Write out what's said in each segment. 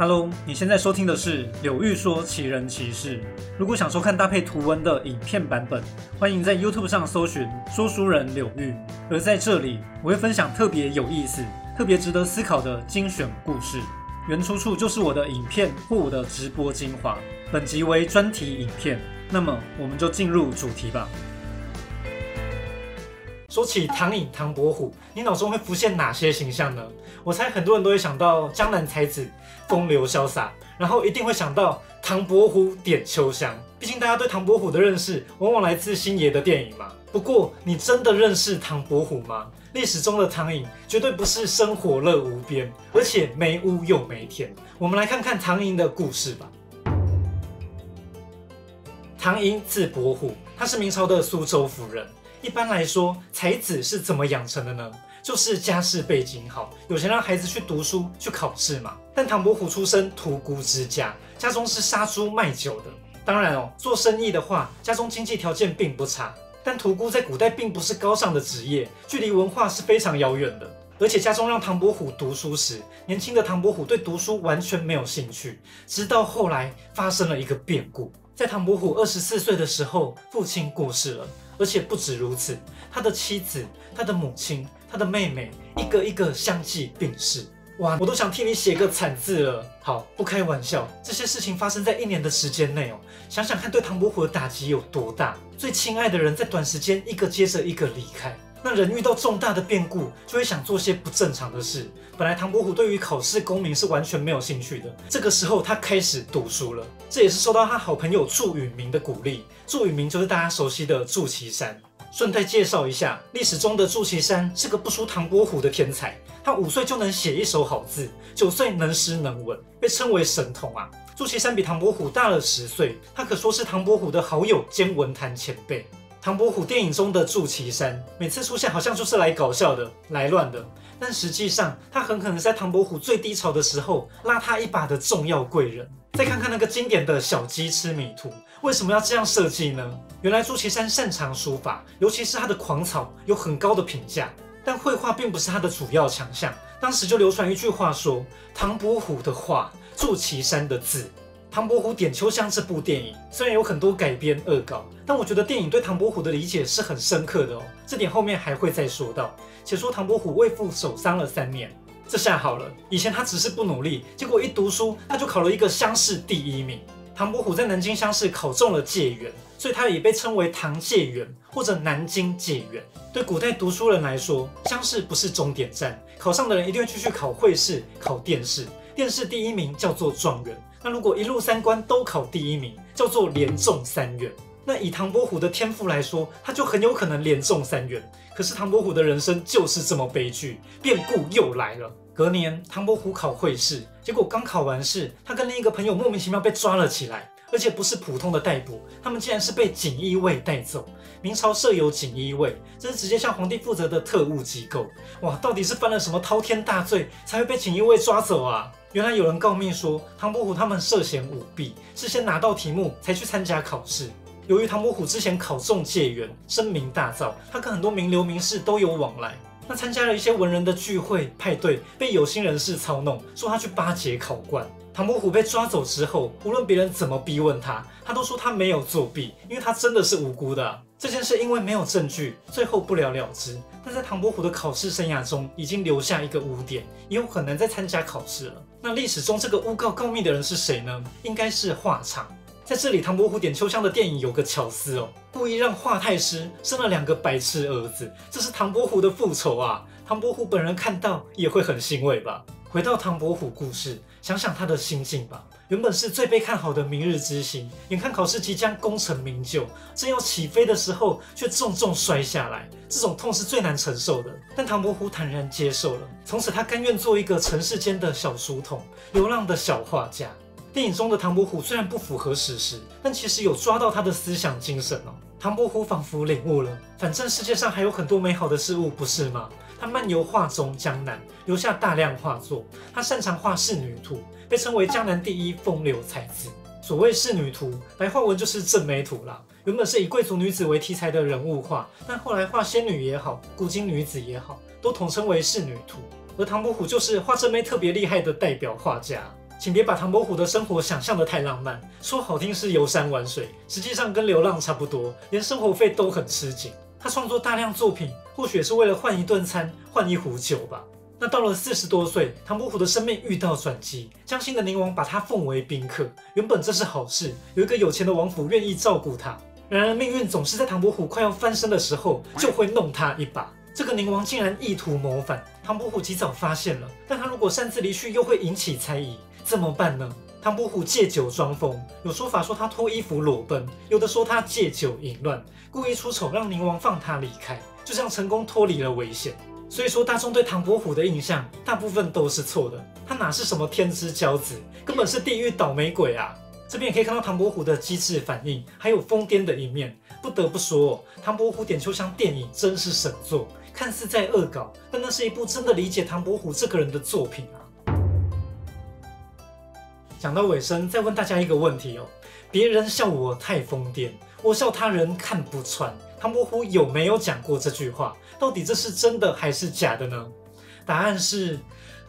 Hello，你现在收听的是柳玉说奇人奇事。如果想收看搭配图文的影片版本，欢迎在 YouTube 上搜寻说书人柳玉。而在这里，我会分享特别有意思、特别值得思考的精选故事，原出处就是我的影片或我的直播精华。本集为专题影片，那么我们就进入主题吧。说起唐寅、唐伯虎，你脑中会浮现哪些形象呢？我猜很多人都会想到江南才子，风流潇洒，然后一定会想到唐伯虎点秋香。毕竟大家对唐伯虎的认识，往往来自星爷的电影嘛。不过，你真的认识唐伯虎吗？历史中的唐寅绝对不是生活乐无边，而且没屋又没田。我们来看看唐寅的故事吧。唐寅字伯虎，他是明朝的苏州府人。一般来说，才子是怎么养成的呢？就是家世背景好，有钱让孩子去读书、去考试嘛。但唐伯虎出身屠沽之家，家中是杀猪卖酒的。当然哦，做生意的话，家中经济条件并不差。但屠沽在古代并不是高尚的职业，距离文化是非常遥远的。而且家中让唐伯虎读书时，年轻的唐伯虎对读书完全没有兴趣。直到后来发生了一个变故，在唐伯虎二十四岁的时候，父亲过世了。而且不止如此，他的妻子、他的母亲、他的妹妹，一个一个相继病逝。哇，我都想替你写个惨字了。好，不开玩笑，这些事情发生在一年的时间内哦。想想看，对唐伯虎的打击有多大？最亲爱的人在短时间一个接着一个离开。那人遇到重大的变故，就会想做些不正常的事。本来唐伯虎对于考试功名是完全没有兴趣的，这个时候他开始读书了。这也是受到他好朋友祝允明的鼓励。祝允明就是大家熟悉的祝岐山。顺带介绍一下，历史中的祝岐山是个不输唐伯虎的天才。他五岁就能写一手好字，九岁能诗能文，被称为神童啊。祝岐山比唐伯虎大了十岁，他可说是唐伯虎的好友兼文坛前辈。唐伯虎电影中的祝岐山，每次出现好像就是来搞笑的、来乱的，但实际上他很可能在唐伯虎最低潮的时候拉他一把的重要贵人。再看看那个经典的小鸡吃米图，为什么要这样设计呢？原来祝岐山擅长书法，尤其是他的狂草有很高的评价，但绘画并不是他的主要强项。当时就流传一句话说：“唐伯虎的画，祝岐山的字。”《唐伯虎点秋香》这部电影虽然有很多改编恶搞，但我觉得电影对唐伯虎的理解是很深刻的哦。这点后面还会再说到。且说唐伯虎为父守丧了三年，这下好了，以前他只是不努力，结果一读书他就考了一个乡试第一名。唐伯虎在南京乡试考中了解元，所以他也被称为唐解元或者南京解元。对古代读书人来说，乡试不是终点站，考上的人一定会继续考会试、考殿试，殿试第一名叫做状元。那如果一路三关都考第一名，叫做连中三元。那以唐伯虎的天赋来说，他就很有可能连中三元。可是唐伯虎的人生就是这么悲剧，变故又来了。隔年，唐伯虎考会试，结果刚考完试，他跟另一个朋友莫名其妙被抓了起来，而且不是普通的逮捕，他们竟然是被锦衣卫带走。明朝设有锦衣卫，这是直接向皇帝负责的特务机构。哇，到底是犯了什么滔天大罪，才会被锦衣卫抓走啊？原来有人告密说，唐伯虎他们涉嫌舞弊，是先拿到题目才去参加考试。由于唐伯虎之前考中解元，声名大噪，他跟很多名流名士都有往来。那参加了一些文人的聚会派对，被有心人士操弄，说他去巴结考官。唐伯虎被抓走之后，无论别人怎么逼问他，他都说他没有作弊，因为他真的是无辜的。这件事因为没有证据，最后不了了之。但在唐伯虎的考试生涯中，已经留下一个污点，以后很难再参加考试了。那历史中这个诬告告密的人是谁呢？应该是华畅。在这里，唐伯虎点秋香的电影有个巧思哦，故意让华太师生了两个白痴儿子，这是唐伯虎的复仇啊！唐伯虎本人看到也会很欣慰吧？回到唐伯虎故事，想想他的心境吧。原本是最被看好的明日之星，眼看考试即将功成名就，正要起飞的时候，却重重摔下来，这种痛是最难承受的。但唐伯虎坦然接受了，从此他甘愿做一个尘世间的小书童，流浪的小画家。电影中的唐伯虎虽然不符合史实，但其实有抓到他的思想精神哦。唐伯虎仿佛领悟了，反正世界上还有很多美好的事物，不是吗？他漫游画中江南，留下大量画作。他擅长画仕女图，被称为江南第一风流才子。所谓仕女图，白话文就是正美图啦。原本是以贵族女子为题材的人物画，但后来画仙女也好，古今女子也好，都统称为仕女图。而唐伯虎就是画正美特别厉害的代表画家。请别把唐伯虎的生活想象的太浪漫，说好听是游山玩水，实际上跟流浪差不多，连生活费都很吃紧。他创作大量作品，或许也是为了换一顿餐，换一壶酒吧。那到了四十多岁，唐伯虎的生命遇到转机，江心的宁王把他奉为宾客。原本这是好事，有一个有钱的王府愿意照顾他。然而命运总是在唐伯虎快要翻身的时候，就会弄他一把。这个宁王竟然意图谋反，唐伯虎及早发现了。但他如果擅自离去，又会引起猜疑，怎么办呢？唐伯虎借酒装疯，有说法说他脱衣服裸奔，有的说他借酒淫乱，故意出丑让宁王放他离开，就这样成功脱离了危险。所以说大众对唐伯虎的印象大部分都是错的，他哪是什么天之骄子，根本是地狱倒霉鬼啊！这边也可以看到唐伯虎的机智反应，还有疯癫的一面。不得不说，唐伯虎点秋香电影真是神作。看似在恶搞，但那是一部真的理解唐伯虎这个人的作品啊。讲到尾声，再问大家一个问题哦：别人笑我太疯癫，我笑他人看不穿。唐伯虎有没有讲过这句话？到底这是真的还是假的呢？答案是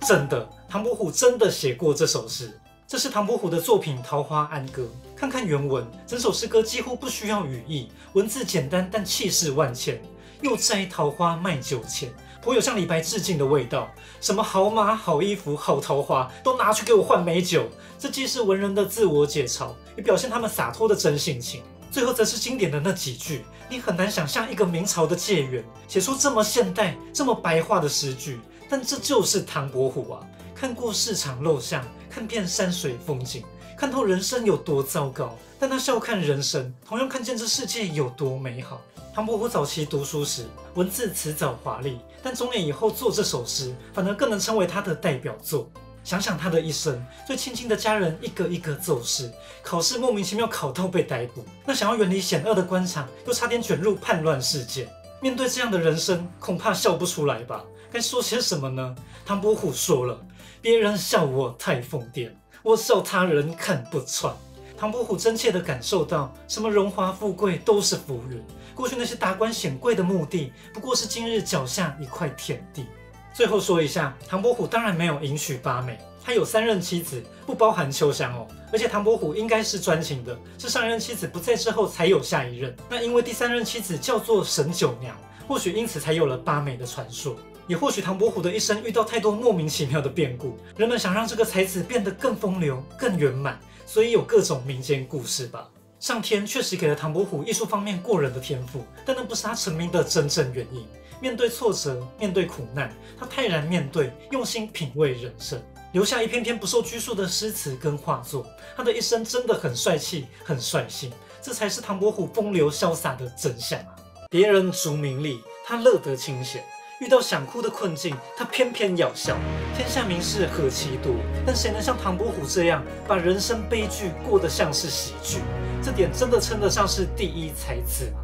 真的。唐伯虎真的写过这首诗。这是唐伯虎的作品《桃花庵歌》，看看原文，整首诗歌几乎不需要语义，文字简单但气势万千。又摘桃花卖酒钱，颇有向李白致敬的味道。什么好马、好衣服、好桃花，都拿去给我换美酒。这既是文人的自我解嘲，也表现他们洒脱的真性情。最后则是经典的那几句，你很难想象一个明朝的解元写出这么现代、这么白话的诗句，但这就是唐伯虎啊！看过市场陋巷。看遍山水风景，看透人生有多糟糕，但他笑看人生，同样看见这世界有多美好。唐伯虎早期读书时，文字辞藻华丽，但中年以后做这首诗，反而更能成为他的代表作。想想他的一生，最亲近的家人一个一个走失，考试莫名其妙考到被逮捕，那想要远离险恶的官场，又差点卷入叛乱事件。面对这样的人生，恐怕笑不出来吧？该说些什么呢？唐伯虎说了。别人笑我太疯癫，我笑他人看不穿。唐伯虎真切地感受到，什么荣华富贵都是浮云，过去那些达官显贵的目的，不过是今日脚下一块田地。最后说一下，唐伯虎当然没有迎娶八美，他有三任妻子，不包含秋香哦。而且唐伯虎应该是专情的，是上一任妻子不在之后才有下一任。那因为第三任妻子叫做沈九娘，或许因此才有了八美的传说。也或许唐伯虎的一生遇到太多莫名其妙的变故，人们想让这个才子变得更风流、更圆满，所以有各种民间故事吧。上天确实给了唐伯虎艺术方面过人的天赋，但那不是他成名的真正原因。面对挫折，面对苦难，他泰然面对，用心品味人生，留下一篇篇不受拘束的诗词跟画作。他的一生真的很帅气、很率性，这才是唐伯虎风流潇洒的真相啊！别人逐名利，他乐得清闲。遇到想哭的困境，他偏偏要笑。天下名士何其多，但谁能像唐伯虎这样把人生悲剧过得像是喜剧？这点真的称得上是第一才子吗？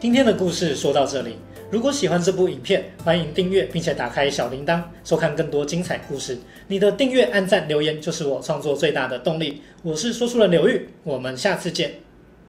今天的故事说到这里，如果喜欢这部影片，欢迎订阅并且打开小铃铛，收看更多精彩故事。你的订阅、按赞、留言就是我创作最大的动力。我是说书人刘玉，我们下次见。